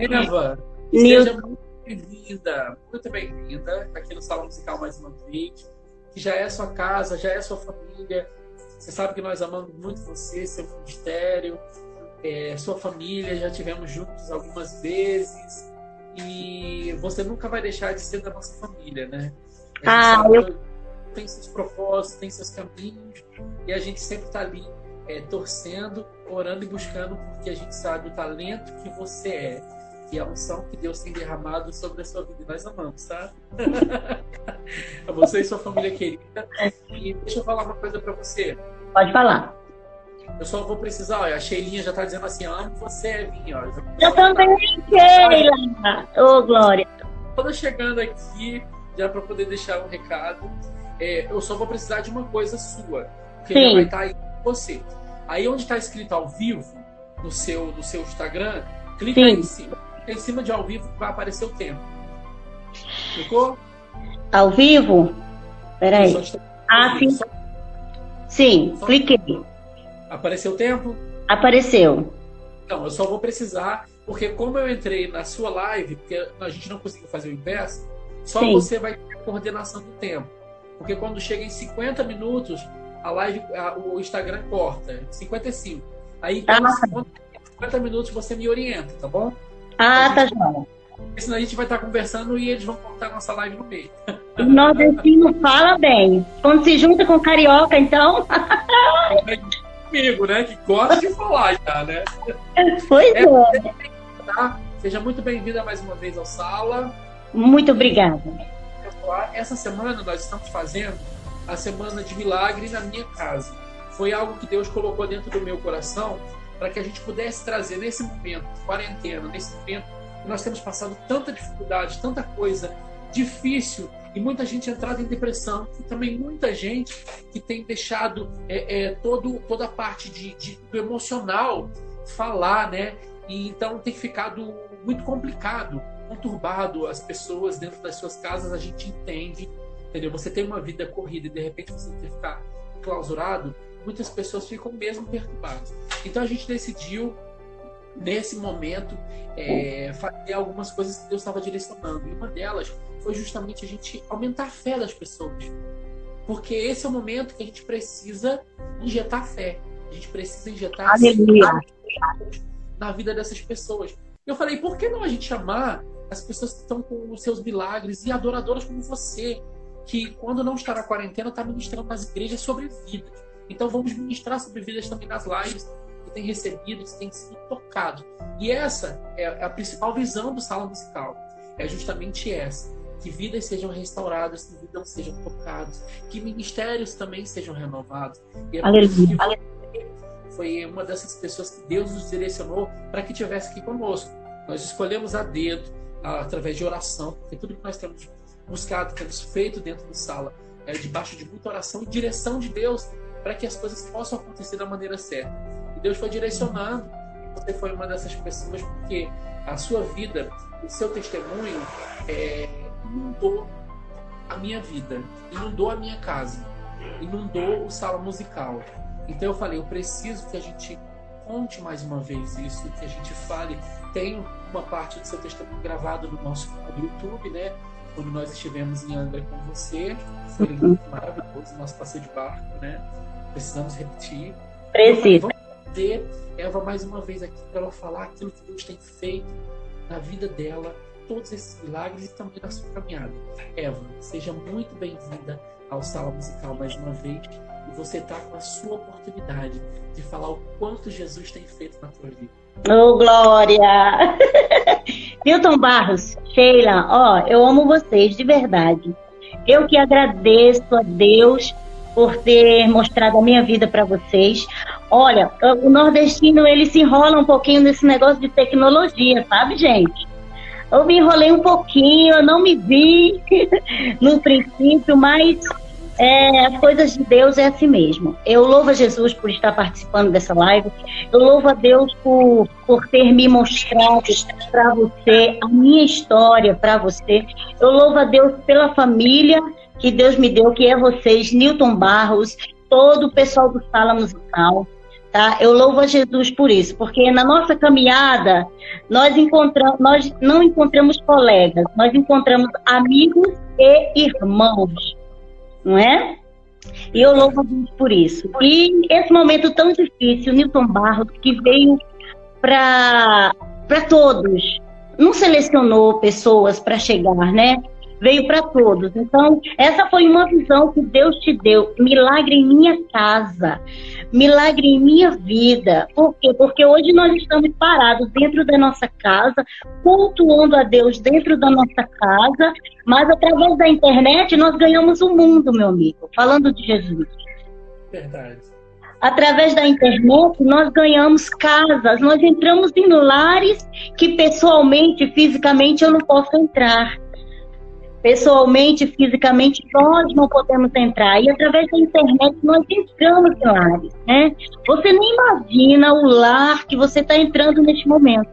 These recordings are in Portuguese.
Eva, seja muito bem-vinda, muito bem-vinda aqui no Salão Musical mais uma vez, que já é sua casa, já é sua família. Você sabe que nós amamos muito você, seu ministério, é, sua família, já tivemos juntos algumas vezes e você nunca vai deixar de ser da nossa família, né? Ah, eu... Tem seus propósitos, tem seus caminhos e a gente sempre está ali é, torcendo, orando e buscando porque a gente sabe o talento que você é e a unção que Deus tem derramado sobre a sua vida. E nós amamos, tá? a você e sua família querida. E deixa eu falar uma coisa para você. Pode falar. Eu só vou precisar, olha, a Sheilinha já tá dizendo assim, amo você, Evinha, ó. Eu também, Sheila! Ô, oh, Glória! Toda chegando aqui, já para poder deixar um recado. É, eu só vou precisar de uma coisa sua, porque Sim. vai estar tá aí com você. Aí onde está escrito ao vivo, no seu, no seu Instagram, clica Sim. aí em cima. Em cima de ao vivo vai aparecer o tempo. Clicou? Ao vivo? Peraí. Ah, sim. Só... Sim, só... cliquei. Apareceu o tempo? Apareceu. Então, eu só vou precisar, porque como eu entrei na sua live, porque a gente não conseguiu fazer o inverso, só Sim. você vai ter a coordenação do tempo. Porque quando chega em 50 minutos, a live, a, o Instagram corta. 55. Aí, então, ah. 50 minutos você me orienta, tá bom? Ah, tá bom. Senão a gente vai estar conversando e eles vão cortar nossa live no meio. O nordestino fala bem. Quando se junta com carioca, então. comigo, né? Que gosta de falar já, né? Pois é. é. Tá? Seja muito bem-vinda mais uma vez ao Sala. Muito obrigada. Essa semana nós estamos fazendo a Semana de Milagre na minha casa. Foi algo que Deus colocou dentro do meu coração para que a gente pudesse trazer nesse momento, quarentena, nesse momento que nós temos passado tanta dificuldade, tanta coisa difícil e muita gente entrada em depressão e também muita gente que tem deixado é, é, todo, toda a parte de, de, do emocional falar, né? E então tem ficado muito complicado, conturbado as pessoas dentro das suas casas, a gente entende, entendeu? Você tem uma vida corrida e de repente você tem que ficar clausurado, muitas pessoas ficam mesmo perturbadas. Então a gente decidiu nesse momento é, fazer algumas coisas que Deus estava direcionando. E uma delas foi justamente a gente aumentar a fé das pessoas. Porque esse é o momento que a gente precisa injetar fé. A gente precisa injetar na vida dessas pessoas. Eu falei, por que não a gente chamar as pessoas que estão com os seus milagres e adoradoras como você, que quando não está na quarentena está ministrando nas igrejas sobre vidas. Então vamos ministrar sobre vidas também nas lives que tem recebido, que tem sido tocado. E essa é a principal visão do sala musical. É justamente essa que vidas sejam restauradas, que vidas sejam tocadas, que ministérios também sejam renovados. E é Aleluia. Foi uma dessas pessoas que Deus nos direcionou para que tivesse aqui conosco. Nós escolhemos a dedo, através de oração, porque tudo que nós temos buscado, temos feito dentro da sala, é debaixo de muita oração e direção de Deus para que as coisas possam acontecer da maneira certa. E Deus foi direcionando. Você foi uma dessas pessoas porque a sua vida, o seu testemunho, é, inundou a minha vida, inundou a minha casa, inundou o sala musical. Então eu falei, eu preciso que a gente conte mais uma vez isso, que a gente fale. Tem uma parte do seu testemunho gravado no nosso no YouTube, né? Quando nós estivemos em Angra com você, foi uhum. maravilhoso, nosso passeio de barco, né? Precisamos repetir. Preciso. Vamos ter Eva mais uma vez aqui para ela falar aquilo que Deus tem feito na vida dela, todos esses milagres e também na sua caminhada. Eva, seja muito bem-vinda ao Sala Musical mais uma vez. E você está com a sua oportunidade de falar o quanto Jesus tem feito na tua vida. Ô, oh, Glória! Milton Barros, Sheila, ó, eu amo vocês de verdade. Eu que agradeço a Deus por ter mostrado a minha vida para vocês. Olha, o nordestino ele se enrola um pouquinho nesse negócio de tecnologia, sabe, gente? Eu me enrolei um pouquinho, eu não me vi no princípio, mas é, as coisas de Deus é assim mesmo. Eu louvo a Jesus por estar participando dessa live. Eu louvo a Deus por, por ter me mostrado para você a minha história para você. Eu louvo a Deus pela família que Deus me deu, que é vocês, Newton Barros, todo o pessoal do Sala Musical Tá? Eu louvo a Jesus por isso, porque na nossa caminhada nós encontramos, nós não encontramos colegas, nós encontramos amigos e irmãos, não é? E eu louvo a Deus por isso. E esse momento tão difícil, Newton Barros, que veio para todos, não selecionou pessoas para chegar, né? Veio para todos. Então, essa foi uma visão que Deus te deu. Milagre em minha casa, milagre em minha vida. Por quê? Porque hoje nós estamos parados dentro da nossa casa, cultuando a Deus dentro da nossa casa, mas através da internet nós ganhamos o mundo, meu amigo. Falando de Jesus. Verdade através da internet, nós ganhamos casas, nós entramos em lares que pessoalmente, fisicamente, eu não posso entrar. Pessoalmente, fisicamente, nós não podemos entrar. E através da internet, nós entramos em lares. Né? Você nem imagina o lar que você está entrando neste momento.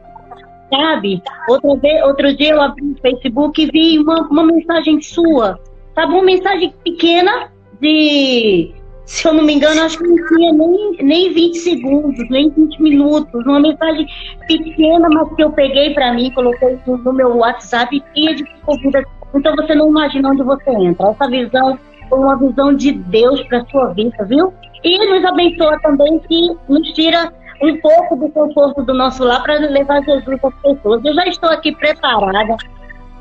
Sabe? Outra vez, outro dia eu abri o Facebook e vi uma, uma mensagem sua. Sabe? Uma mensagem pequena de se eu não me engano, acho que não tinha nem, nem 20 segundos, nem 20 minutos. Uma mensagem pequena, mas que eu peguei para mim, coloquei no meu WhatsApp e de corrida. Então você não imagina onde você entra. Essa visão foi uma visão de Deus para sua vida, viu? E nos abençoa também que nos tira um pouco do conforto do nosso lar para levar Jesus às pessoas. Eu já estou aqui preparada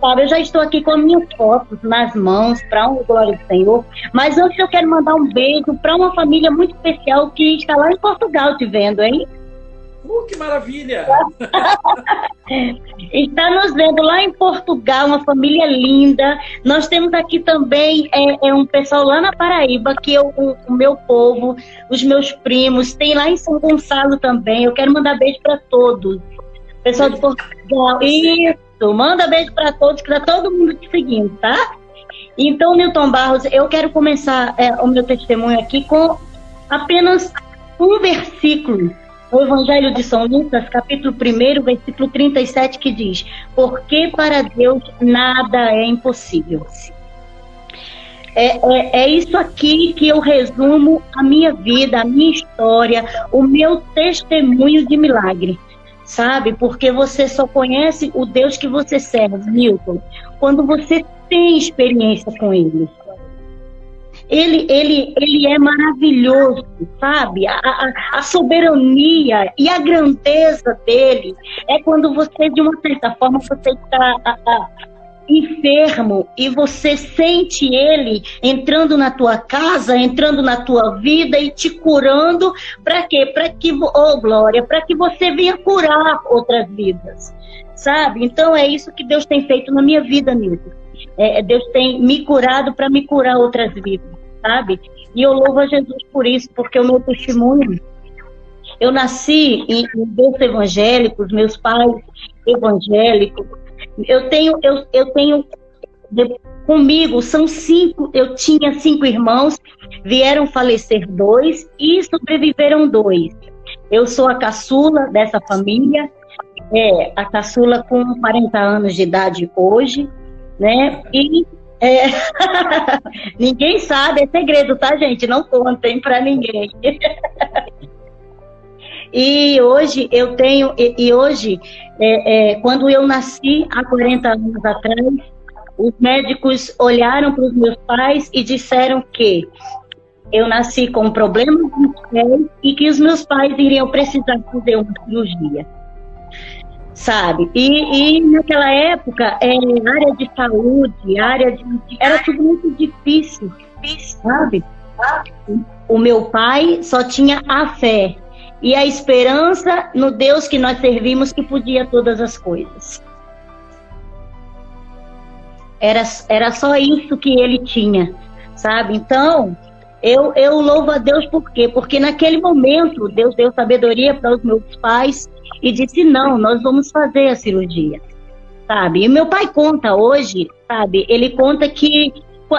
Sabe, eu já estou aqui com minhas fotos nas mãos para um glória do Senhor. Mas antes eu quero mandar um beijo para uma família muito especial que está lá em Portugal te vendo, hein? Uh, que maravilha! Está nos vendo lá em Portugal, uma família linda. Nós temos aqui também é, é um pessoal lá na Paraíba, que eu, o, o, meu povo, os meus primos, tem lá em São Gonçalo também. Eu quero mandar beijo para todos. Pessoal de Portugal. Isso! Manda beijo para todos, que todo mundo te seguindo, tá? Então, Milton Barros, eu quero começar é, o meu testemunho aqui com apenas um versículo no Evangelho de São Lucas, capítulo 1, versículo 37, que diz: Porque para Deus nada é impossível. É, é, é, isso aqui que eu resumo a minha vida, a minha história, o meu testemunho de milagre sabe? Porque você só conhece o Deus que você serve, Milton, quando você tem experiência com ele. Ele, ele, ele é maravilhoso, sabe? A, a, a soberania e a grandeza dele é quando você, de uma certa forma, você está enfermo e você sente ele entrando na tua casa, entrando na tua vida e te curando, para quê? Para que, oh glória, para que você venha curar outras vidas, sabe? Então é isso que Deus tem feito na minha vida, Nilton. É, Deus tem me curado para me curar outras vidas, sabe? E eu louvo a Jesus por isso, porque o meu testemunho eu nasci em, em berço evangélico, meus pais evangélicos, eu tenho, eu, eu tenho comigo são cinco, eu tinha cinco irmãos, vieram falecer dois e sobreviveram dois. Eu sou a caçula dessa família, é, a caçula com 40 anos de idade hoje, né? E é, ninguém sabe, é segredo, tá, gente? Não contem para ninguém. E hoje eu tenho, e, e hoje, é, é, quando eu nasci há 40 anos atrás, os médicos olharam para os meus pais e disseram que eu nasci com problemas nos e que os meus pais iriam precisar fazer uma cirurgia. Sabe? E, e naquela época, é, área de saúde, área de. Era tudo muito difícil, sabe? O meu pai só tinha a fé e a esperança no Deus que nós servimos que podia todas as coisas. Era, era só isso que ele tinha, sabe? Então, eu, eu louvo a Deus por quê? Porque naquele momento Deus deu sabedoria para os meus pais e disse: não, nós vamos fazer a cirurgia, sabe? E meu pai conta hoje, sabe? Ele conta que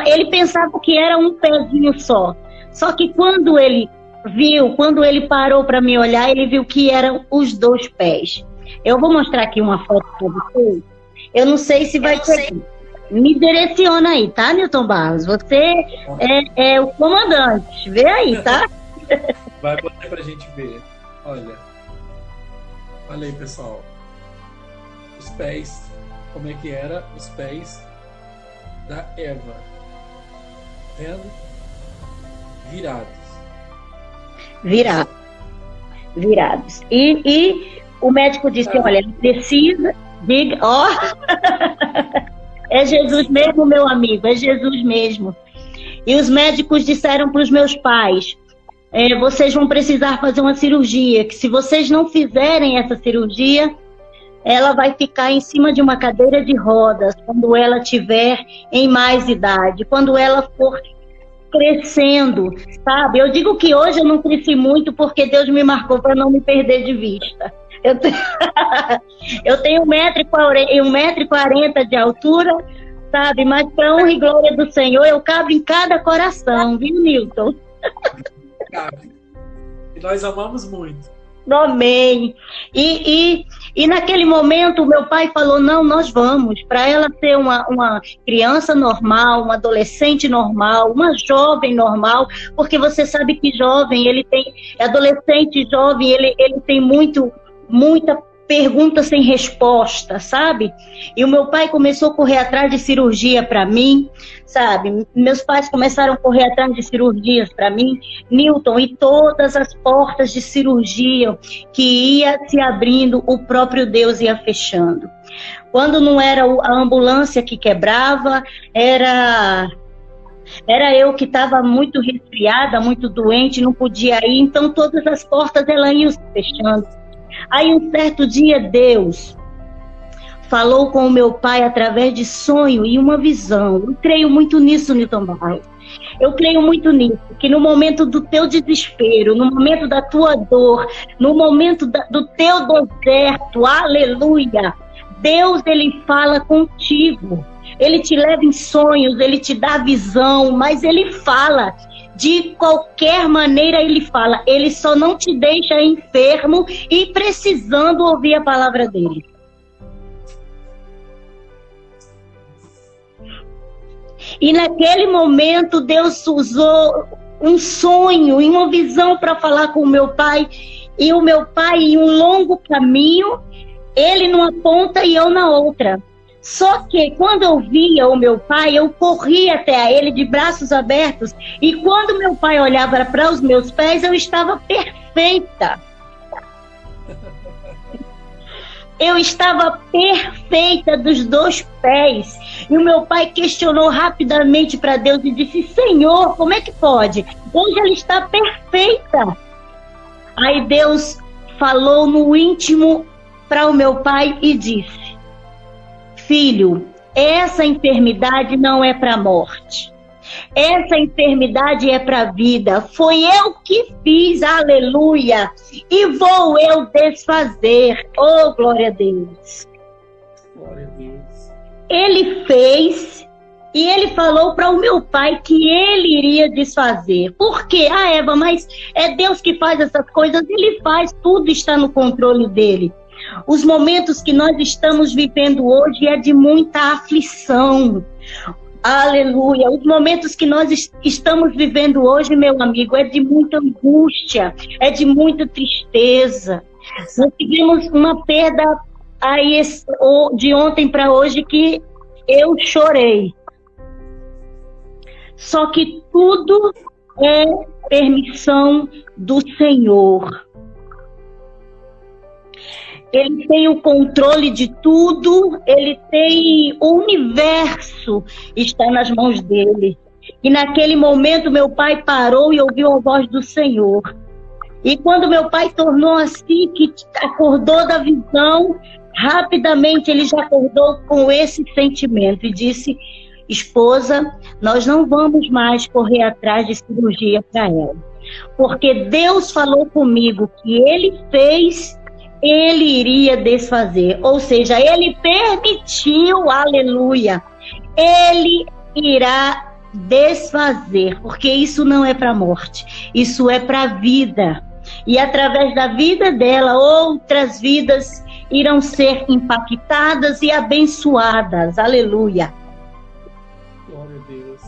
ele pensava que era um pezinho só. Só que quando ele viu, quando ele parou para me olhar, ele viu que eram os dois pés. Eu vou mostrar aqui uma foto para vocês. Eu não sei se vai ser. Me direciona aí, tá, Newton Barros? Você é, é o comandante. Vê aí, tá? Vai botar pra gente ver. Olha, olha aí, pessoal. Os pés, como é que era os pés da Eva? Vendo? Virados. Virados. Virados. E, e o médico disse: ah. olha, precisa, diga, ó. é Jesus mesmo, meu amigo, é Jesus mesmo. E os médicos disseram para os meus pais: é, vocês vão precisar fazer uma cirurgia, que se vocês não fizerem essa cirurgia, ela vai ficar em cima de uma cadeira de rodas quando ela tiver em mais idade, quando ela for crescendo, sabe? Eu digo que hoje eu não cresci muito porque Deus me marcou para não me perder de vista. Eu tenho, eu tenho 1,40m de altura, sabe? Mas para honra e glória do Senhor, eu cabo em cada coração, viu, Newton? Cabe. E nós amamos muito. Amém. E, e, e naquele momento, meu pai falou: não, nós vamos. Para ela ser uma, uma criança normal, uma adolescente normal, uma jovem normal, porque você sabe que jovem, ele tem, adolescente jovem, ele, ele tem muito, muita pergunta sem resposta, sabe? E o meu pai começou a correr atrás de cirurgia para mim, sabe? Meus pais começaram a correr atrás de cirurgias para mim, Newton, e todas as portas de cirurgia que ia se abrindo, o próprio Deus ia fechando. Quando não era a ambulância que quebrava, era era eu que estava muito resfriada, muito doente, não podia ir, então todas as portas elas iam se fechando. Aí um certo dia Deus falou com o meu pai através de sonho e uma visão. Eu creio muito nisso, Newton Barros. Eu creio muito nisso, que no momento do teu desespero, no momento da tua dor, no momento da, do teu deserto, aleluia, Deus ele fala contigo. Ele te leva em sonhos, ele te dá visão, mas ele fala de qualquer maneira ele fala, ele só não te deixa enfermo e precisando ouvir a palavra dele. E naquele momento Deus usou um sonho e uma visão para falar com o meu pai. E o meu pai, em um longo caminho, ele numa ponta e eu na outra. Só que quando eu via o meu pai, eu corria até a ele de braços abertos. E quando meu pai olhava para os meus pés, eu estava perfeita. Eu estava perfeita dos dois pés. E o meu pai questionou rapidamente para Deus e disse: Senhor, como é que pode? Hoje ela está perfeita. Aí Deus falou no íntimo para o meu pai e disse: filho, essa enfermidade não é para morte. Essa enfermidade é para a vida. Foi eu que fiz, aleluia. E vou eu desfazer. Oh, glória a Deus. Glória a Deus. Ele fez e ele falou para o meu pai que ele iria desfazer. Por quê? Ah, Eva, mas é Deus que faz essas coisas. Ele faz, tudo está no controle dele. Os momentos que nós estamos vivendo hoje é de muita aflição. Aleluia. Os momentos que nós estamos vivendo hoje, meu amigo, é de muita angústia, é de muita tristeza. Nós tivemos uma perda aí de ontem para hoje que eu chorei. Só que tudo é permissão do Senhor. Ele tem o controle de tudo, ele tem o universo está nas mãos dele. E naquele momento meu pai parou e ouviu a voz do Senhor. E quando meu pai tornou assim, que acordou da visão, rapidamente ele já acordou com esse sentimento e disse: Esposa, nós não vamos mais correr atrás de cirurgia para ela. Porque Deus falou comigo que ele fez ele iria desfazer. Ou seja, ele permitiu, aleluia. Ele irá desfazer, porque isso não é para a morte, isso é para a vida. E através da vida dela, outras vidas irão ser impactadas e abençoadas. Aleluia. Glória a Deus.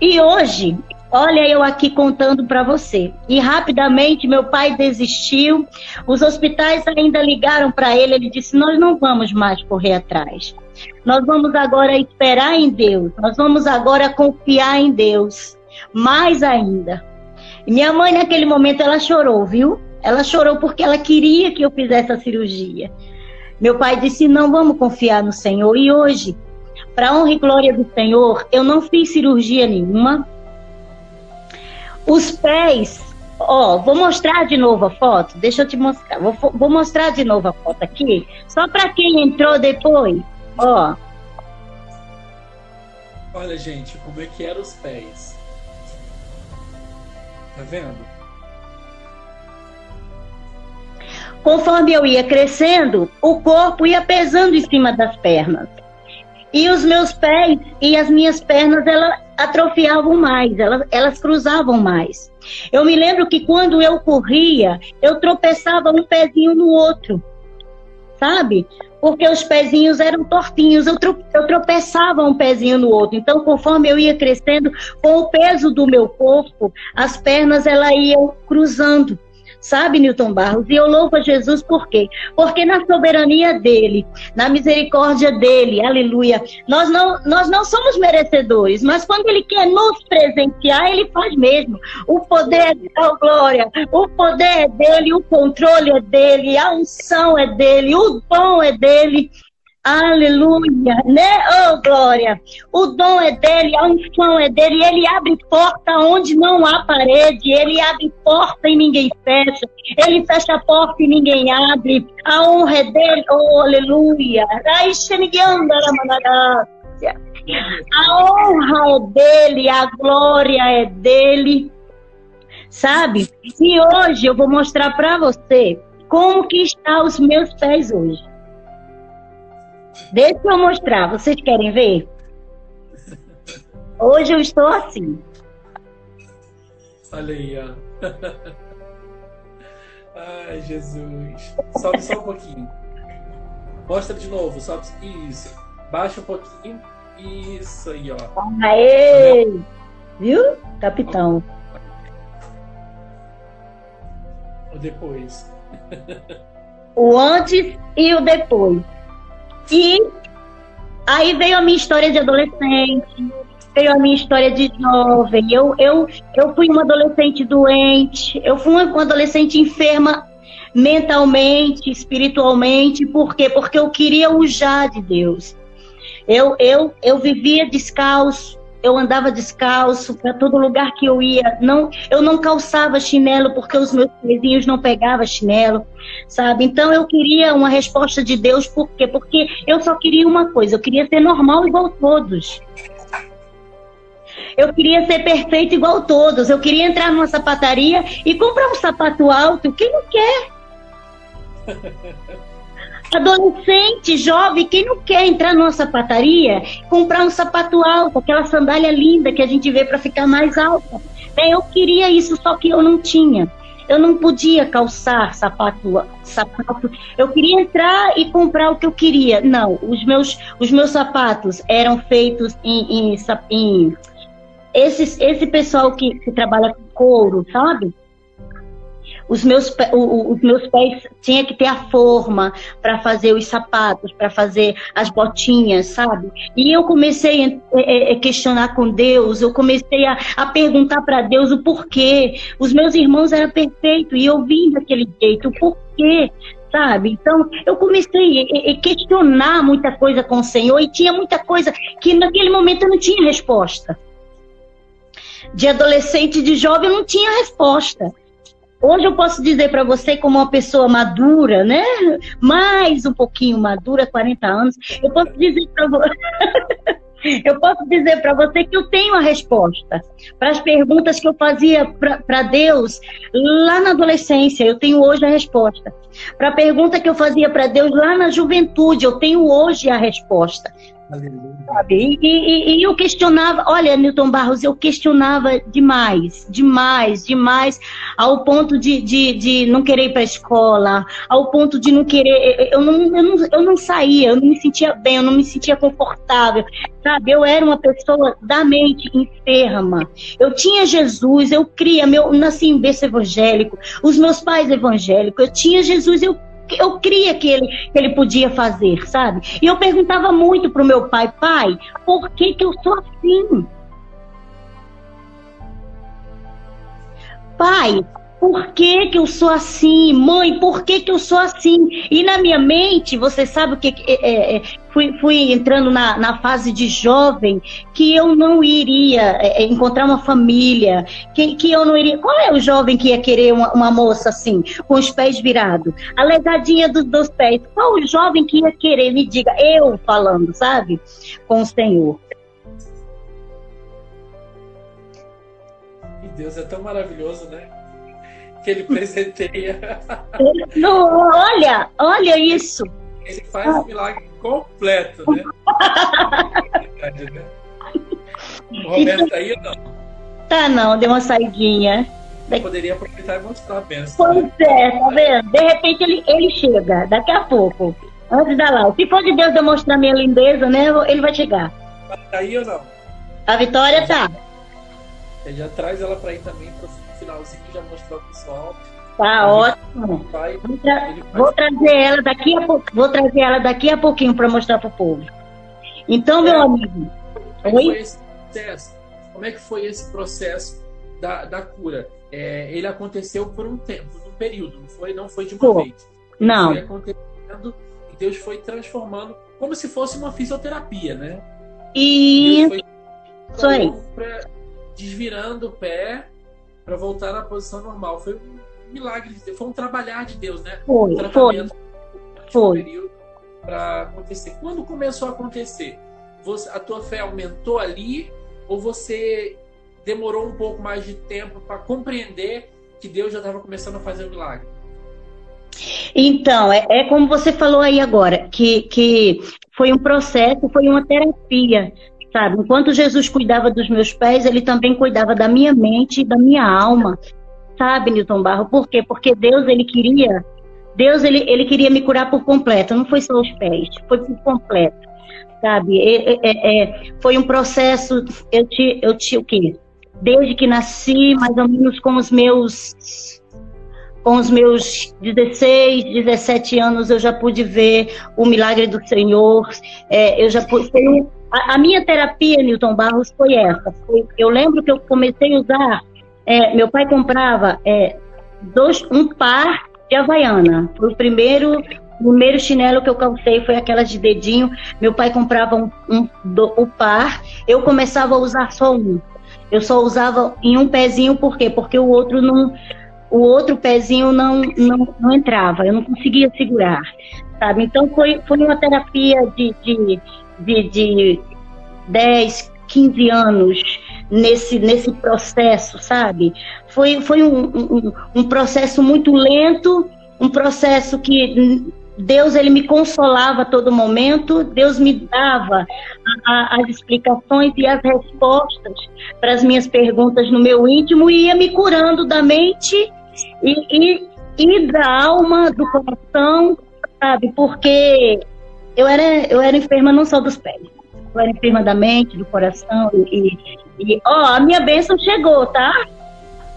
E hoje, Olha, eu aqui contando para você. E rapidamente meu pai desistiu. Os hospitais ainda ligaram para ele. Ele disse: Nós não vamos mais correr atrás. Nós vamos agora esperar em Deus. Nós vamos agora confiar em Deus. Mais ainda. E minha mãe, naquele momento, ela chorou, viu? Ela chorou porque ela queria que eu fizesse a cirurgia. Meu pai disse: Não, vamos confiar no Senhor. E hoje, para honra e glória do Senhor, eu não fiz cirurgia nenhuma os pés, ó, vou mostrar de novo a foto. Deixa eu te mostrar. Vou, vou mostrar de novo a foto aqui, só para quem entrou depois, ó. Olha, gente, como é que eram os pés. Tá vendo? Conforme eu ia crescendo, o corpo ia pesando em cima das pernas. E os meus pés e as minhas pernas, elas atrofiavam mais, elas, elas cruzavam mais. Eu me lembro que quando eu corria, eu tropeçava um pezinho no outro, sabe? Porque os pezinhos eram tortinhos, eu, tro, eu tropeçava um pezinho no outro. Então, conforme eu ia crescendo, com o peso do meu corpo, as pernas elas iam cruzando. Sabe, Newton Barros? E eu louvo a Jesus por quê? Porque na soberania dele, na misericórdia dele, aleluia, nós não, nós não somos merecedores, mas quando ele quer nos presentear, ele faz mesmo. O poder é dele, glória, o poder é dele, o controle é dele, a unção é dele, o dom é dele. Aleluia, né? Oh, glória. O dom é dele, a unção é dele. Ele abre porta onde não há parede. Ele abre porta e ninguém fecha. Ele fecha a porta e ninguém abre. A honra é dele. Oh, aleluia. A honra é dele, a glória é dele. Sabe? E hoje eu vou mostrar para você como que está os meus pés hoje. Deixa eu mostrar. Vocês querem ver? Hoje eu estou assim. Olha aí, ó. Ai, Jesus. Sobe só um pouquinho. Mostra de novo. Sobe. Isso. Baixa um pouquinho. Isso aí, ó. Aê! Viu, capitão? O depois. o antes e o depois. E aí veio a minha história de adolescente, veio a minha história de jovem. Eu, eu, eu fui uma adolescente doente, eu fui uma adolescente enferma mentalmente, espiritualmente. Por quê? Porque eu queria o já de Deus. Eu, eu, eu vivia descalço, eu andava descalço para todo lugar que eu ia. Não, eu não calçava chinelo porque os meus vizinhos não pegavam chinelo, sabe? Então eu queria uma resposta de Deus, por quê? Porque eu só queria uma coisa, eu queria ser normal igual todos. Eu queria ser perfeito igual todos. Eu queria entrar numa sapataria e comprar um sapato alto. Quem não quer? Adolescente, jovem, quem não quer entrar numa sapataria, comprar um sapato alto, aquela sandália linda que a gente vê para ficar mais alta. É, eu queria isso, só que eu não tinha. Eu não podia calçar sapato, sapato. Eu queria entrar e comprar o que eu queria. Não, os meus, os meus sapatos eram feitos em, em, em esse, esse pessoal que, que trabalha com couro, sabe? Os meus, os meus pés tinha que ter a forma para fazer os sapatos, para fazer as botinhas, sabe? E eu comecei a é, é, questionar com Deus, eu comecei a, a perguntar para Deus o porquê. Os meus irmãos eram perfeitos e eu vim daquele jeito, o porquê? sabe? Então, eu comecei a questionar muita coisa com o Senhor e tinha muita coisa que naquele momento eu não tinha resposta. De adolescente, de jovem, eu não tinha resposta. Hoje eu posso dizer para você, como uma pessoa madura, né? Mais um pouquinho madura, 40 anos, eu posso dizer para você. eu posso dizer para você que eu tenho a resposta para as perguntas que eu fazia para Deus lá na adolescência. Eu tenho hoje a resposta. Para a pergunta que eu fazia para Deus lá na juventude, eu tenho hoje a resposta. E, e, e, eu questionava, olha, Newton Barros, eu questionava demais, demais, demais, ao ponto de, de, de não querer ir para a escola, ao ponto de não querer. Eu não, eu, não, eu não saía, eu não me sentia bem, eu não me sentia confortável, sabe? Eu era uma pessoa da mente enferma. Eu tinha Jesus, eu cria, meu, nasci em berço evangélico, os meus pais evangélicos, eu tinha Jesus, eu eu cria que ele, que ele podia fazer, sabe? E eu perguntava muito pro meu pai, pai, por que que eu sou assim? Pai, por que, que eu sou assim? Mãe, por que, que eu sou assim? E na minha mente, você sabe o que. É, é, fui, fui entrando na, na fase de jovem que eu não iria é, é, encontrar uma família, que, que eu não iria. Qual é o jovem que ia querer uma, uma moça assim, com os pés virados? A lesadinha dos dois pés. Qual o jovem que ia querer? Me diga, eu falando, sabe? Com o Senhor. Deus é tão maravilhoso, né? Que ele presenteia. Não, olha, olha isso. Ele faz um milagre completo, né? o Roberto tá aí ou não? Tá não, deu uma saidinha. Eu poderia aproveitar e mostrar a bênção. Pois né? é, tá vendo? De repente ele, ele chega, daqui a pouco. Antes da lá. Se for de Deus demonstrar minha lindeza, né? Ele vai chegar. Tá aí ou não? A Vitória tá. Ele já traz ela pra ir também pro finalzinho já mostrar o pessoal. Tá ótimo. Vai, vou, tra vou, trazer ela daqui a vou trazer ela daqui a pouquinho para mostrar para o povo. Então, meu é, amigo. Como é, que foi esse processo? como é que foi esse processo da, da cura? É, ele aconteceu por um tempo, um período, não foi, não foi de uma Pô, vez. Não. Foi acontecendo e Deus foi transformando como se fosse uma fisioterapia, né? E isso aí. desvirando o pé para voltar na posição normal. Foi um milagre, foi um trabalhar de Deus, né? Foi, um foi. Período para acontecer. Quando começou a acontecer? Você, a tua fé aumentou ali ou você demorou um pouco mais de tempo para compreender que Deus já estava começando a fazer o um milagre? Então, é, é, como você falou aí agora, que, que foi um processo, foi uma terapia sabe? Enquanto Jesus cuidava dos meus pés, ele também cuidava da minha mente e da minha alma, sabe, Newton Barro? Por quê? Porque Deus, ele queria, Deus, ele, ele queria me curar por completo, não foi só os pés, foi por completo, sabe? É, é, é, foi um processo, eu te, eu te, o quê? Desde que nasci, mais ou menos com os meus com os meus 16, 17 anos, eu já pude ver o milagre do Senhor. É, eu já pude, foi um, a, a, minha terapia, Newton Barros, foi essa. Foi, eu lembro que eu comecei a usar. É, meu pai comprava é, dois, um par de Havaiana. Foi o primeiro, primeiro chinelo que eu calcei, foi aquela de dedinho. Meu pai comprava um, um do, o par, eu começava a usar só um. Eu só usava em um pezinho, por quê? Porque o outro não. O outro pezinho não, não, não entrava, eu não conseguia segurar, sabe? Então foi, foi uma terapia de, de de, de 10, 15 anos nesse, nesse processo, sabe? Foi, foi um, um, um processo muito lento, um processo que Deus ele me consolava a todo momento, Deus me dava a, a, as explicações e as respostas para as minhas perguntas no meu íntimo e ia me curando da mente e, e, e da alma, do coração, sabe? Porque eu era, eu era enferma não só dos pés, eu era enferma da mente, do coração e, e ó, a minha bênção chegou, tá?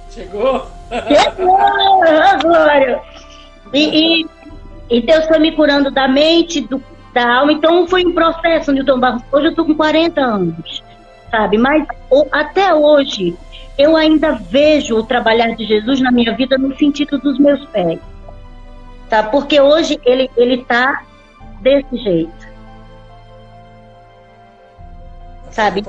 Chegou? Chegou, Glória! E, e, e, Deus foi me curando da mente, do, da alma, então foi um processo, Newton Barros. Hoje eu tô com 40 anos, sabe? Mas o, até hoje eu ainda vejo o trabalhar de Jesus na minha vida no sentido dos meus pés. Tá? Porque hoje ele ele tá desse jeito. Sabe?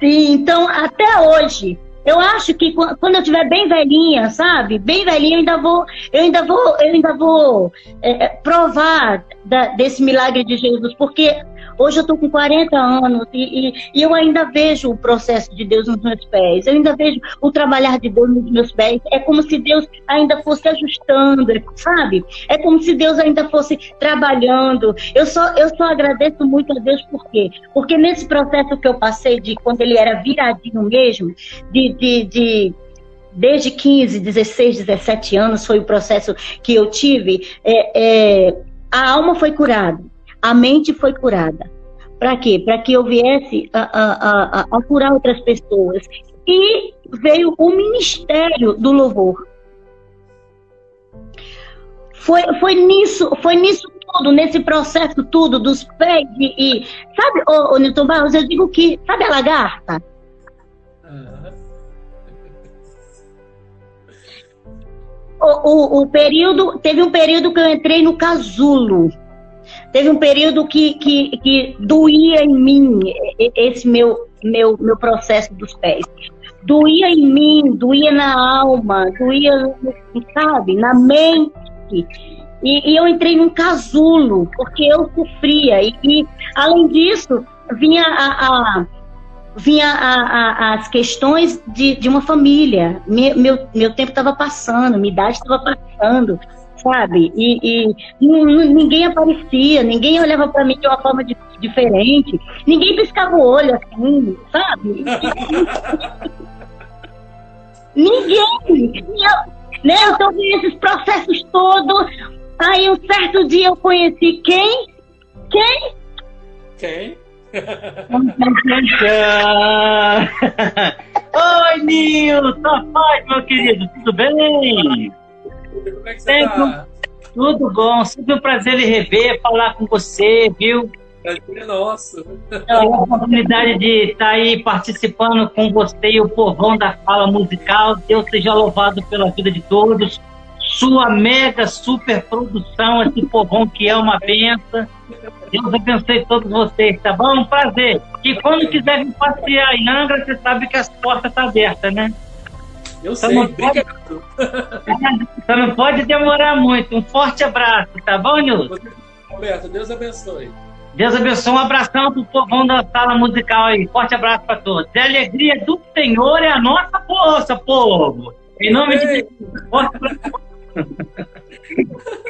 Sim, então até hoje eu acho que quando eu estiver bem velhinha, sabe? Bem velhinha, eu ainda vou, eu ainda vou, eu ainda vou é, é provar da, desse milagre de Jesus, porque Hoje eu estou com 40 anos e, e, e, eu ainda vejo o processo de Deus nos meus pés. Eu ainda vejo o trabalhar de Deus nos meus pés. É como se Deus ainda fosse ajustando, sabe? É como se Deus ainda fosse trabalhando. Eu só, eu só agradeço muito a Deus por quê? Porque nesse processo que eu passei de quando ele era viradinho mesmo, de, de, de desde 15, 16, 17 anos foi o processo que eu tive, é, é, a alma foi curada a mente foi curada. Para quê? Para que eu viesse a, a, a, a, curar outras pessoas. E veio o ministério do louvor. Foi, foi nisso, foi nisso tudo, nesse processo tudo, dos pés e. e sabe, ô, ô Nilton Barros, eu digo que, sabe a lagarta? O, o, o período, teve um período que eu entrei no casulo. Teve um período que, que, que doía em mim esse meu, meu, meu processo dos pés. Doía em mim, doía na alma, doía, sabe, na mente. E, e eu entrei num casulo, porque eu sofria. E, e além disso, vinha a, a vinha a, a, as questões de, de uma família. Meu, meu, meu tempo estava passando, minha idade estava passando sabe? E, e ninguém aparecia, ninguém olhava para mim de uma forma de, diferente, ninguém piscava o olho assim, sabe? ninguém! Eu, né? Então, esses processos todos. Aí, um certo dia, eu conheci quem? Quem? Quem? Oi, Nilton! Oi, meu querido, tudo bem? Como é que você tá? Tudo bom, sempre um prazer lhe rever, falar com você, viu? Prazer é nosso. É a oportunidade de estar aí participando com você e o povão da fala musical. Deus seja louvado pela vida de todos. Sua mega super produção, esse povão que é uma benção. Deus abençoe todos vocês, tá bom? Um prazer. E quando quiser vir passear em Angra, você sabe que as portas estão abertas, né? Eu sei, não obrigado. Pode, não pode demorar muito. Um forte abraço, tá bom, Nilson? Roberto, Deus abençoe. Deus abençoe. Um abração pro povão da sala musical aí. Forte abraço para todos. a alegria do Senhor é a nossa força, povo. Em nome de Deus. Forte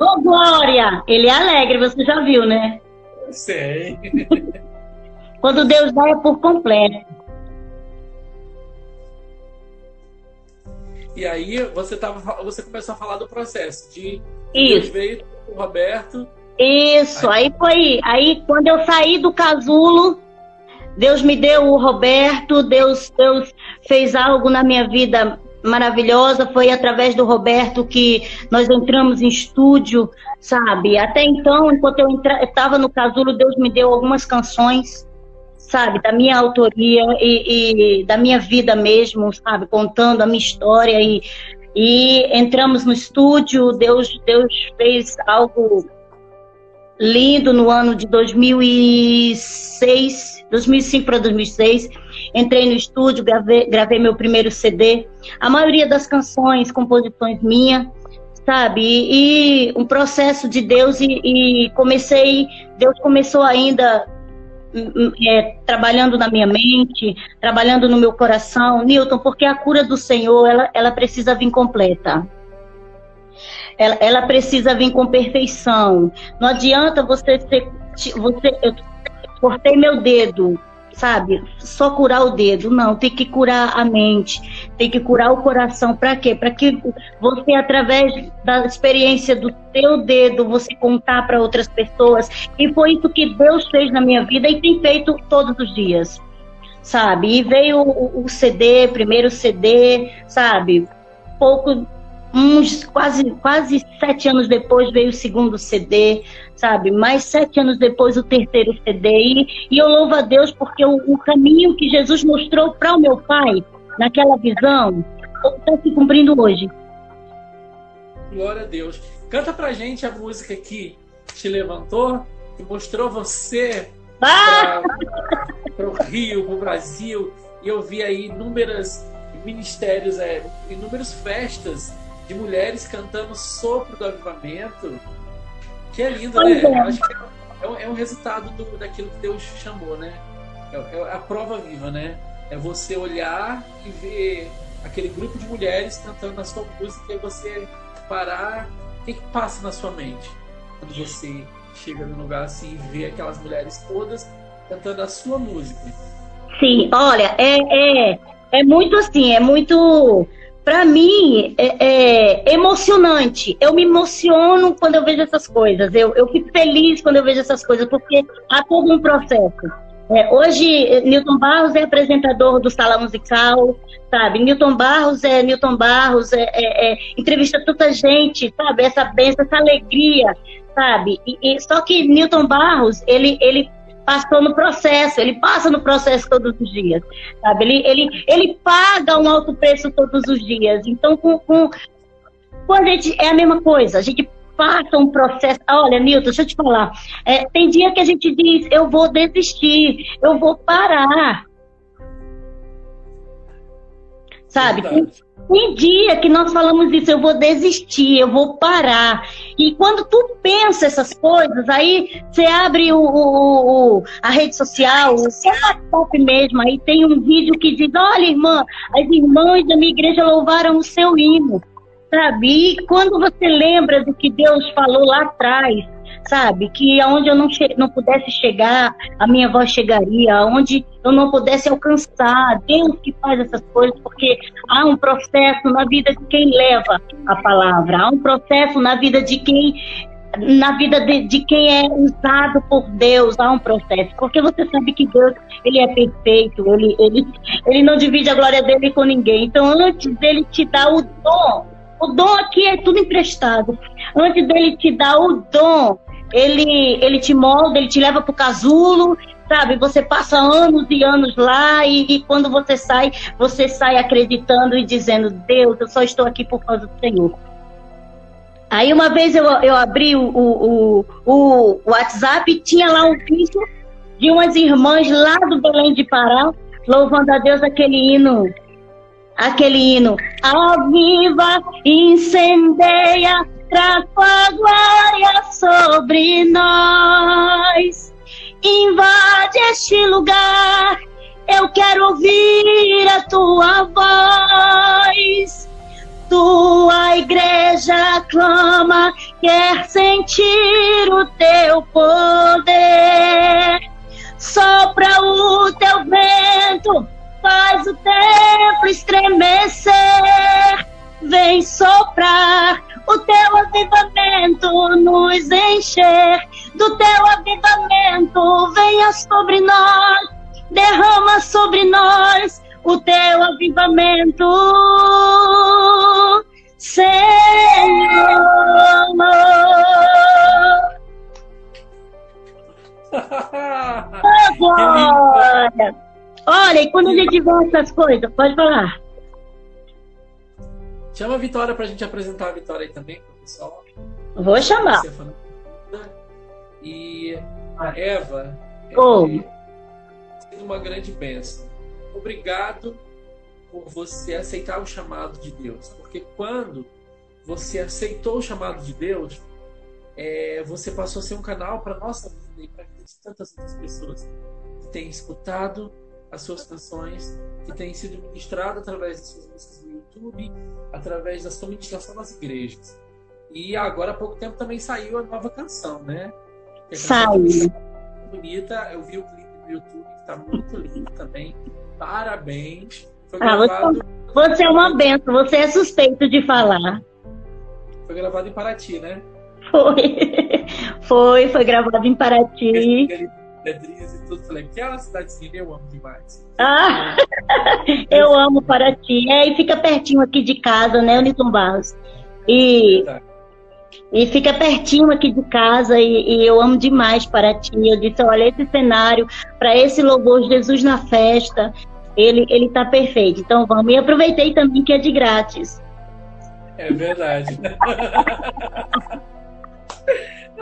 Ô, Glória! Ele é alegre, você já viu, né? Sei. Quando Deus dá é por completo. E aí você, tava, você começou a falar do processo de Isso. veio o Roberto. Isso, aí, aí foi. Aí quando eu saí do casulo, Deus me deu o Roberto, Deus, Deus fez algo na minha vida maravilhosa. Foi através do Roberto que nós entramos em estúdio, sabe? Até então, enquanto eu estava no casulo, Deus me deu algumas canções sabe, da minha autoria e, e, da minha vida mesmo, sabe, contando a minha história e, e entramos no estúdio, Deus, Deus fez algo lindo no ano de 2006, 2005 para 2006. Entrei no estúdio, gravei, gravei meu primeiro CD. A maioria das canções, composições minha, sabe? E, e um processo de Deus e, e comecei, Deus começou ainda é, trabalhando na minha mente, trabalhando no meu coração, Newton, porque a cura do Senhor ela, ela precisa vir completa. Ela, ela precisa vir com perfeição. Não adianta você ser, você eu cortei meu dedo, sabe? Só curar o dedo. Não, tem que curar a mente, tem que curar o coração. Para quê? Para que você, através da experiência do teu dedo, você contar para outras pessoas. E foi isso que Deus fez na minha vida e tem feito todos os dias, sabe? E veio o, o CD, primeiro CD, sabe? Pouco uns quase quase sete anos depois veio o segundo CD, sabe? Mais sete anos depois o terceiro CD e, e eu louvo a Deus porque o, o caminho que Jesus mostrou para o meu pai naquela visão está se cumprindo hoje. Glória a Deus. Canta pra gente a música que te levantou, que mostrou você ah! para o Rio, para o Brasil. E eu vi aí inúmeras ministérios, é, inúmeras festas de mulheres cantando sopro do avivamento. Que é lindo, pois né? É. Acho que é, um, é um resultado do, daquilo que Deus chamou, né? É, é, a prova viva, né? É você olhar e ver aquele grupo de mulheres cantando a sua música e você parar. O que, que passa na sua mente quando você chega num lugar assim e vê aquelas mulheres todas cantando a sua música? Sim, olha, é, é, é muito assim, é muito para mim é, é, emocionante. Eu me emociono quando eu vejo essas coisas. Eu, eu fico feliz quando eu vejo essas coisas, porque há todo um processo. É, hoje, Newton Barros é apresentador do Sala Musical, sabe? Newton Barros é Newton Barros, é, é, é entrevista tanta gente, sabe? Essa benção, essa alegria, sabe? E, e, só que Newton Barros, ele, ele passou no processo, ele passa no processo todos os dias, sabe? Ele, ele, ele paga um alto preço todos os dias. Então, com, com, com a gente, é a mesma coisa, a gente passa um processo. Olha, Nilton, deixa eu te falar. É, tem dia que a gente diz, eu vou desistir, eu vou parar. Sabe? Tem, tem dia que nós falamos isso, eu vou desistir, eu vou parar. E quando tu pensa essas coisas, aí você abre o, o, o a rede social, o WhatsApp mesmo, aí tem um vídeo que diz, olha, irmã, as irmãs da minha igreja louvaram o seu hino. Sabe? E quando você lembra do que Deus falou lá atrás, sabe? Que aonde eu não, não pudesse chegar, a minha voz chegaria, aonde eu não pudesse alcançar, Deus que faz essas coisas, porque há um processo na vida de quem leva a palavra, há um processo na vida de quem na vida de, de, quem é usado por Deus há um processo, porque você sabe que Deus ele é perfeito, ele, ele, ele não divide a glória dele com ninguém. Então, antes dele te dar o dom, o dom aqui é tudo emprestado. Antes dele te dar o dom, ele, ele te molda, ele te leva pro casulo, sabe? Você passa anos e anos lá e, e, quando você sai, você sai acreditando e dizendo, Deus, eu só estou aqui por causa do Senhor. Aí uma vez eu, eu abri o, o, o, o WhatsApp e tinha lá um vídeo de umas irmãs lá do Belém de Pará, louvando a Deus aquele hino, aquele hino, aviva, incendeia, traz tua glória sobre nós. Invade este lugar, eu quero ouvir a tua voz. Tua igreja clama, quer sentir o teu poder. Sopra o teu vento, faz o templo estremecer. Vem soprar o teu avivamento nos encher. Do teu avivamento venha sobre nós, derrama sobre nós o teu avivamento. Senhor. Agora. Olha, e quando a gente vê essas coisas, pode falar. Chama a Vitória pra gente apresentar a Vitória aí também pro pessoal. Vou chamar. E a Eva oh. é uma grande bênção. Obrigado por você aceitar o chamado de Deus. Porque quando você aceitou o chamado de Deus, é, você passou a ser um canal para nossa vida e para tantas outras pessoas que têm escutado as suas canções, que têm sido ministradas através das suas músicas YouTube, através da sua ministração nas igrejas. E agora há pouco tempo também saiu a nova canção, né? Saiu. Bonita, eu vi o clipe no YouTube que está muito lindo também. Parabéns. Foi ah, gravado... você, é uma benção, você é suspeito de falar. Foi gravado em Paraty, né? Foi. Foi, foi gravado em Paraty. Pedrinhas e tudo. Falei, aquela cidadezinha eu amo demais. Ah, eu amo Paraty. É, e fica pertinho aqui de casa, né, Newton Barros? E, e fica pertinho aqui de casa e, e, eu amo demais Paraty. Eu disse, olha, esse cenário, para esse louvor Jesus na festa, ele, ele tá perfeito. Então vamos. E aproveitei também que é de grátis. É verdade.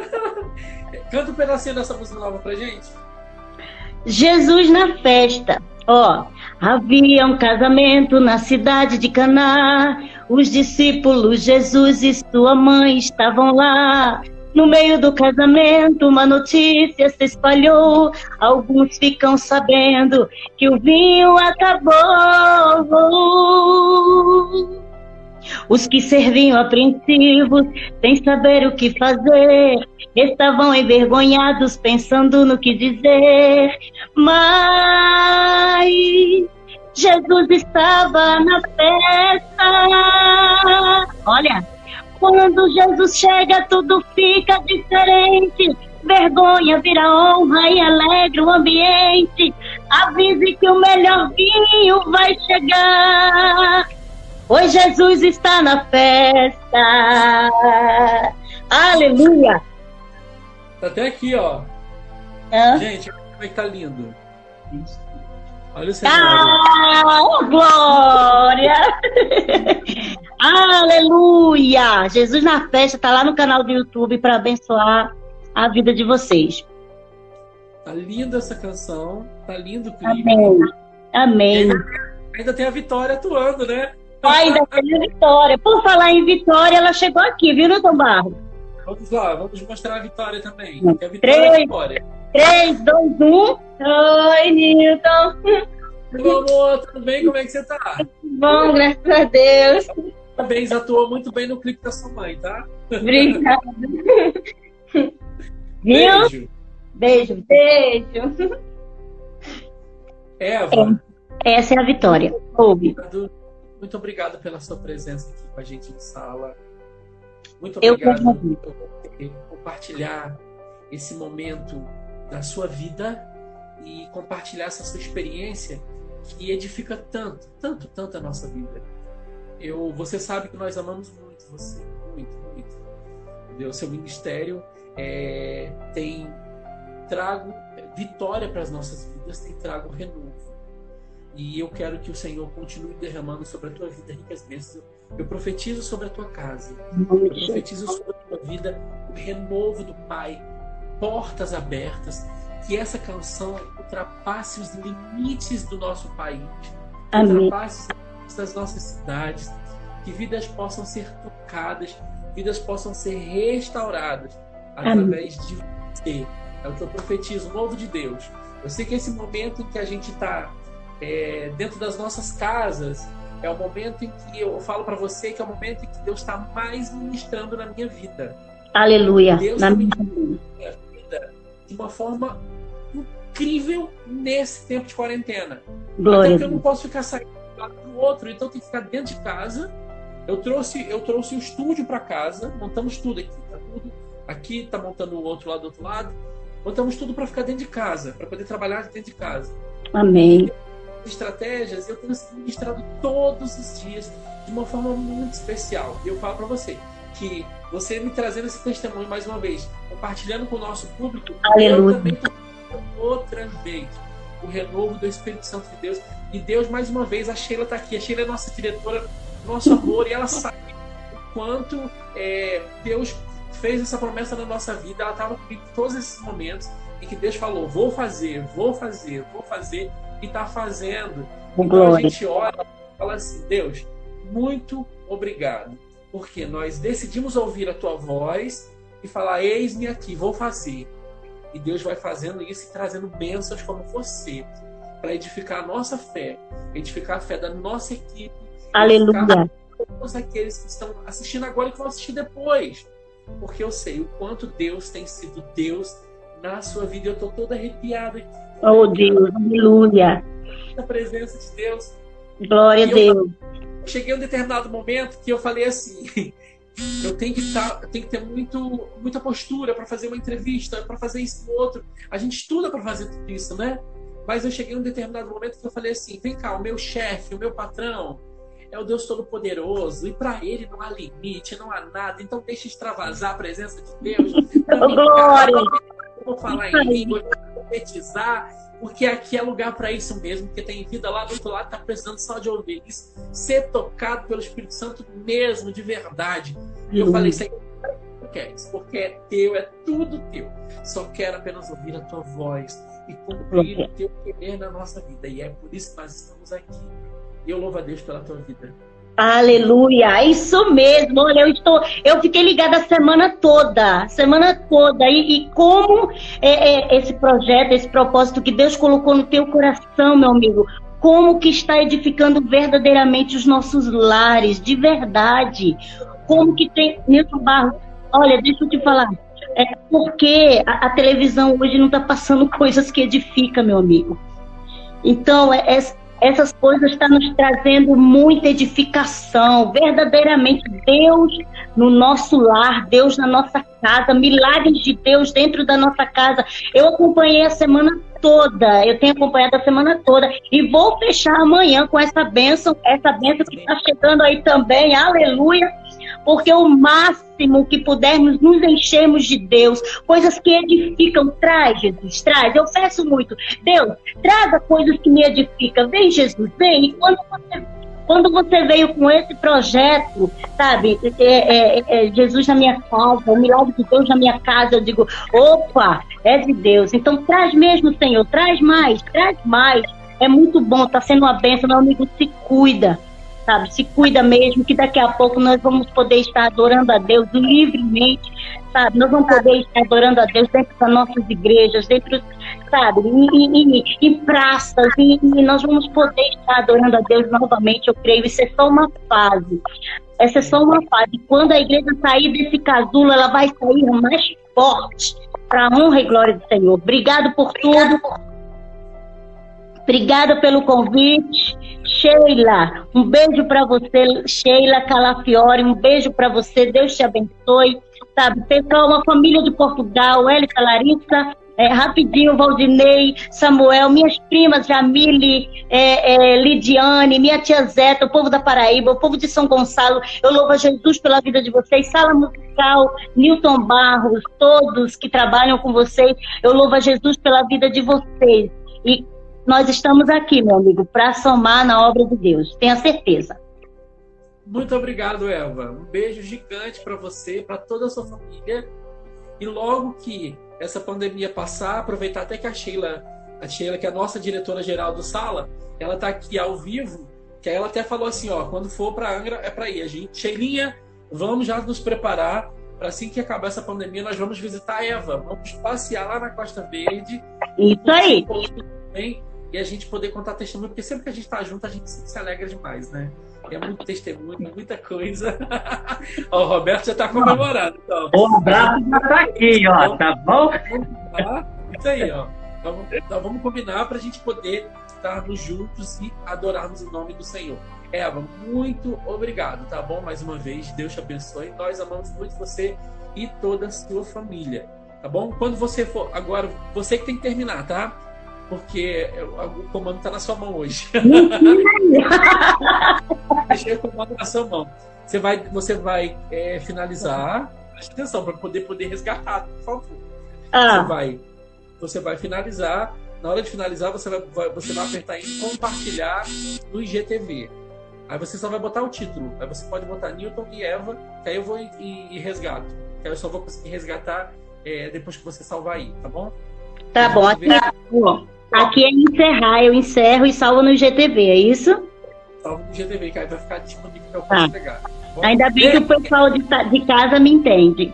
Canta um pedacinho dessa música nova pra gente. Jesus na festa. Ó, Havia um casamento na cidade de Caná. Os discípulos, Jesus e sua mãe estavam lá. No meio do casamento, uma notícia se espalhou. Alguns ficam sabendo que o vinho acabou. Os que serviam apreensivos, sem saber o que fazer, estavam envergonhados, pensando no que dizer. Mas Jesus estava na festa. Olha, quando Jesus chega, tudo fica diferente. Vergonha vira honra e alegra o ambiente. Avise que o melhor vinho vai chegar. Pois Jesus está na festa. Aleluia. Tá até aqui, ó. Hã? Gente, olha como é que tá lindo. Olha o cenário. Ah, glória! Aleluia! Jesus na festa tá lá no canal do YouTube para abençoar a vida de vocês. Tá linda essa canção. Tá lindo o clipe. Amém. Amém. Ainda tem a Vitória atuando, né? Ainda tem a Vitória. Por falar em Vitória, ela chegou aqui, viu, Newton Barro? Vamos lá, vamos mostrar a Vitória também. Um, Que a Vitória é a três. Vitória. 3, 2, 1. Oi, Newton. Meu amor, tudo bem? Como é que você tá? Bom, graças a Deus. Parabéns, atuou muito bem no clipe da sua mãe, tá? Obrigada. Beijo. Beijo, beijo. Eva, Essa é a Vitória. Ouve. Muito obrigado pela sua presença aqui com a gente de sala. Muito obrigado por você compartilhar esse momento da sua vida e compartilhar essa sua experiência que edifica tanto, tanto, tanto a nossa vida. Eu, você sabe que nós amamos muito você, muito, muito. Entendeu? Seu ministério é, tem trago vitória para as nossas vidas, tem trago renovo. E eu quero que o Senhor continue derramando sobre a tua vida ricas bênçãos. Eu profetizo sobre a tua casa. Eu profetizo sobre a tua vida o renovo do Pai, portas abertas, que essa canção ultrapasse os limites do nosso país, Amém. ultrapasse os limites das nossas cidades, que vidas possam ser tocadas, vidas possam ser restauradas através de você. É o que eu profetizo, o novo de Deus. Eu sei que esse momento em que a gente está dentro das nossas casas, é o momento em que eu falo para você que é o momento em que Deus está mais ministrando na minha vida. Aleluia. Deus Na tá minha na minha vida de uma forma incrível nesse tempo de quarentena. Até glória. a porque eu não posso ficar saindo de um lado pro outro, então tem que ficar dentro de casa. Eu trouxe, eu trouxe o estúdio para casa, montamos tudo aqui, tá tudo aqui, tá montando o outro lado do outro lado. Montamos tudo para ficar dentro de casa, para poder trabalhar dentro de casa. Amém. Estratégias eu tenho sido ministrado todos os dias de uma forma muito especial. E eu falo para você que você me trazendo esse testemunho mais uma vez, compartilhando com o nosso público, Aleluia. eu também outra vez o renovo do Espírito Santo de Deus. E Deus, mais uma vez, a Sheila está aqui. A Sheila é nossa diretora, nosso amor, e ela sabe o quanto é, Deus fez essa promessa na nossa vida. Ela estava comigo em todos esses momentos em que Deus falou: vou fazer, vou fazer, vou fazer, e está fazendo. Então a gente olha e fala assim: Deus, muito obrigado, porque nós decidimos ouvir a tua voz e falar: Eis-me aqui, vou fazer. E Deus vai fazendo isso e trazendo bênçãos como você, para edificar a nossa fé, edificar a fé da nossa equipe, Aleluia. todos aqueles que estão assistindo agora e que vão assistir depois. Porque eu sei o quanto Deus tem sido Deus na sua vida. Eu estou toda arrepiada aqui. Oh Deus, aleluia. A presença de Deus. Glória a eu- Deus. cheguei a um determinado momento que eu falei assim: eu tenho que estar, eu tenho que ter muito, muita postura para fazer uma entrevista, para fazer isso e outro. A gente estuda para fazer tudo isso, né? Mas eu cheguei a um determinado momento que eu falei assim: vem cá, o meu chefe, o meu patrão é o Deus Todo-Poderoso e para ele não há limite, não há nada. Então deixa extravasar a presença de Deus. Glória. Eu vou falar em língua, profetizar, porque aqui é lugar para isso mesmo, porque tem vida lá do outro lado, tá precisando só de ouvir isso, ser tocado pelo Espírito Santo mesmo, de verdade. E eu falei, Senhor, queres, porque é teu, é tudo teu. Só quero apenas ouvir a tua voz e cumprir o teu querer na nossa vida. E é por isso que nós estamos aqui. E eu louvo a Deus pela tua vida. Aleluia, é isso mesmo. Olha, eu estou, eu fiquei ligada a semana toda, semana toda. E, e como é, é, esse projeto, esse propósito que Deus colocou no teu coração, meu amigo, como que está edificando verdadeiramente os nossos lares, de verdade. Como que tem, Nilson Barros, olha, deixa eu te falar. É porque a, a televisão hoje não está passando coisas que edificam, meu amigo. Então, é, é essas coisas estão nos trazendo muita edificação, verdadeiramente Deus no nosso lar, Deus na nossa casa, milagres de Deus dentro da nossa casa. Eu acompanhei a semana toda, eu tenho acompanhado a semana toda e vou fechar amanhã com essa bênção, essa bênção que está chegando aí também, aleluia porque o máximo que pudermos nos enchermos de Deus, coisas que edificam, traz, Jesus, traz. Eu peço muito, Deus, traga coisas que me edificam. Vem, Jesus, vem. E quando você quando você veio com esse projeto, sabe, é, é, é, Jesus na minha casa, o milagre de Deus na minha casa, eu digo, opa, é de Deus. Então traz mesmo, Senhor, traz mais, traz mais. É muito bom, está sendo uma bênção, meu amigo, se cuida sabe? Se cuida mesmo, que daqui a pouco nós vamos poder estar adorando a Deus livremente, sabe? Nós vamos poder estar adorando a Deus dentro das nossas igrejas, dentro, sabe? Em, em, em praças, e, e nós vamos poder estar adorando a Deus novamente, eu creio. Isso é só uma fase. Essa é só uma fase. Quando a igreja sair desse casulo, ela vai sair mais forte para a honra e glória do Senhor. Obrigado por tudo. Obrigada pelo convite. Sheila, um beijo para você, Sheila Calafiore, um beijo para você, Deus te abençoe. Sabe, pessoal, uma família de Portugal, Élica Larissa, é, rapidinho, Valdinei, Samuel, minhas primas, Jamile, é, é, Lidiane, minha tia Zeta, o povo da Paraíba, o povo de São Gonçalo, eu louvo a Jesus pela vida de vocês, Sala Musical, Newton Barros, todos que trabalham com vocês, eu louvo a Jesus pela vida de vocês. E nós estamos aqui, meu amigo, para somar na obra de Deus. Tenha certeza. Muito obrigado, Eva. Um beijo gigante para você, para toda a sua família. E logo que essa pandemia passar, aproveitar até que a Sheila, a Sheila, que é a nossa diretora geral do Sala, ela está aqui ao vivo, que ela até falou assim, ó, quando for para Angra é para ir, a gente. Sheilinha, vamos já nos preparar para assim que acabar essa pandemia, nós vamos visitar a Eva, vamos passear lá na Costa Verde. Isso aí. Também e a gente poder contar testemunho, porque sempre que a gente está junto, a gente se alegra demais, né? É muito testemunho, muita coisa. ó, o Roberto já está comemorando. Então. O abraço já está aqui, ó, tá bom? Isso aí, ó. Vamos, então, vamos combinar para a gente poder estarmos juntos e adorarmos o nome do Senhor. Eva, muito obrigado, tá bom? Mais uma vez, Deus te abençoe. Nós amamos muito você e toda a sua família, tá bom? Quando você for, agora, você que tem que terminar, tá? Porque o comando está na sua mão hoje. Deixei o comando na sua mão. Você vai, você vai é, finalizar. Preste atenção para poder poder resgatar, por favor. Ah. Você vai, você vai finalizar. Na hora de finalizar, você vai, você vai apertar em compartilhar no IGTV. Aí você só vai botar o título. Aí você pode botar Newton e Eva, que aí eu vou e, e, e resgato. Que aí eu só vou conseguir resgatar é, depois que você salvar aí, tá bom? Tá bom, aqui, Aqui é encerrar, eu encerro e salvo no GTV, é isso? Salvo no GTV, que aí vai ficar disponível para eu poder tá. pegar. Bom, Ainda bem que o pessoal de, de casa me entende.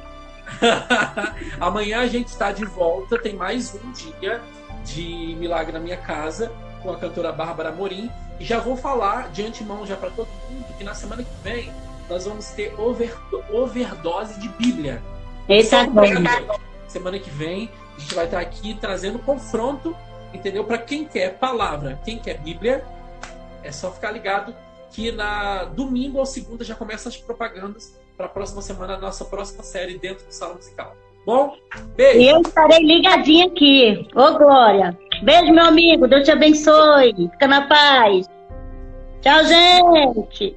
Amanhã a gente está de volta, tem mais um dia de Milagre na Minha Casa com a cantora Bárbara Morim. E já vou falar de antemão já para todo mundo que na semana que vem nós vamos ter over, overdose de Bíblia. Eita, Semana que vem a gente vai estar aqui trazendo confronto entendeu? Para quem quer palavra, quem quer Bíblia, é só ficar ligado que na domingo ou segunda já começam as propagandas para a próxima semana, a nossa próxima série dentro do Salão Musical. Bom, beijo. Eu estarei ligadinha aqui. Ô, Glória. Beijo, meu amigo. Deus te abençoe. Fica na paz. Tchau, gente.